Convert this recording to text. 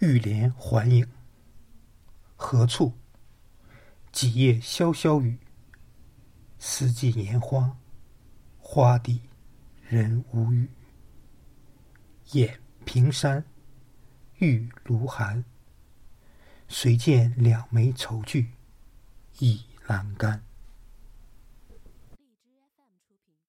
玉帘环影何处？几夜潇潇雨，四季年花花底人无语。眼平山，玉炉寒，谁见两眉愁聚倚阑干。